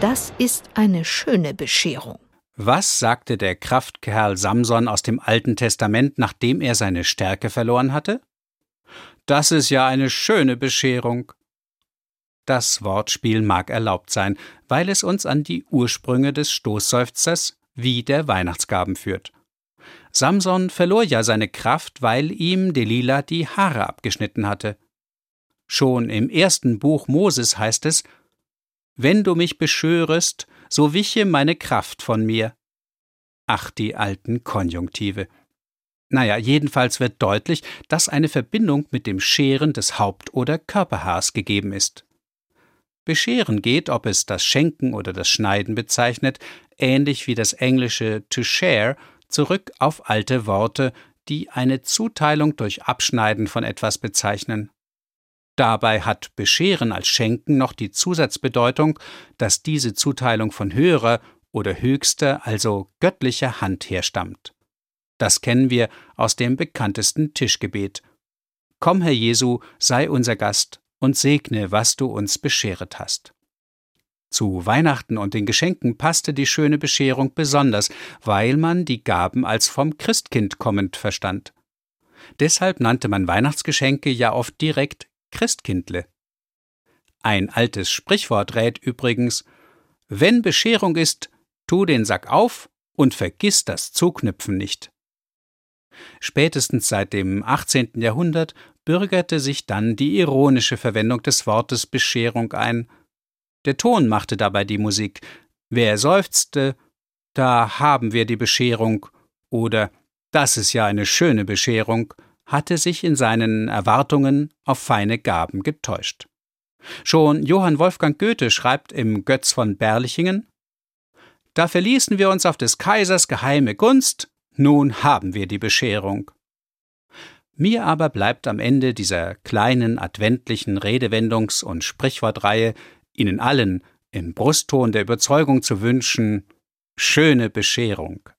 Das ist eine schöne Bescherung. Was sagte der Kraftkerl Samson aus dem Alten Testament, nachdem er seine Stärke verloren hatte? Das ist ja eine schöne Bescherung. Das Wortspiel mag erlaubt sein, weil es uns an die Ursprünge des Stoßseufzers wie der Weihnachtsgaben führt. Samson verlor ja seine Kraft, weil ihm Delila die Haare abgeschnitten hatte. Schon im ersten Buch Moses heißt es: Wenn du mich beschwörest, so wiche meine Kraft von mir. Ach, die alten Konjunktive. Naja, jedenfalls wird deutlich, dass eine Verbindung mit dem Scheren des Haupt- oder Körperhaars gegeben ist. Bescheren geht, ob es das Schenken oder das Schneiden bezeichnet, ähnlich wie das englische to share, zurück auf alte Worte, die eine Zuteilung durch Abschneiden von etwas bezeichnen. Dabei hat Bescheren als Schenken noch die Zusatzbedeutung, dass diese Zuteilung von höherer oder höchster, also göttlicher Hand herstammt. Das kennen wir aus dem bekanntesten Tischgebet. Komm, Herr Jesu, sei unser Gast, und segne, was du uns bescheret hast. Zu Weihnachten und den Geschenken passte die schöne Bescherung besonders, weil man die Gaben als vom Christkind kommend verstand. Deshalb nannte man Weihnachtsgeschenke ja oft direkt Christkindle. Ein altes Sprichwort rät übrigens Wenn Bescherung ist, tu den Sack auf und vergiss das Zuknüpfen nicht. Spätestens seit dem 18. Jahrhundert bürgerte sich dann die ironische Verwendung des Wortes Bescherung ein. Der Ton machte dabei die Musik. Wer seufzte, da haben wir die Bescherung oder das ist ja eine schöne Bescherung, hatte sich in seinen Erwartungen auf feine Gaben getäuscht. Schon Johann Wolfgang Goethe schreibt im Götz von Berlichingen Da verließen wir uns auf des Kaisers geheime Gunst, nun haben wir die Bescherung. Mir aber bleibt am Ende dieser kleinen adventlichen Redewendungs- und Sprichwortreihe Ihnen allen im Brustton der Überzeugung zu wünschen, schöne Bescherung.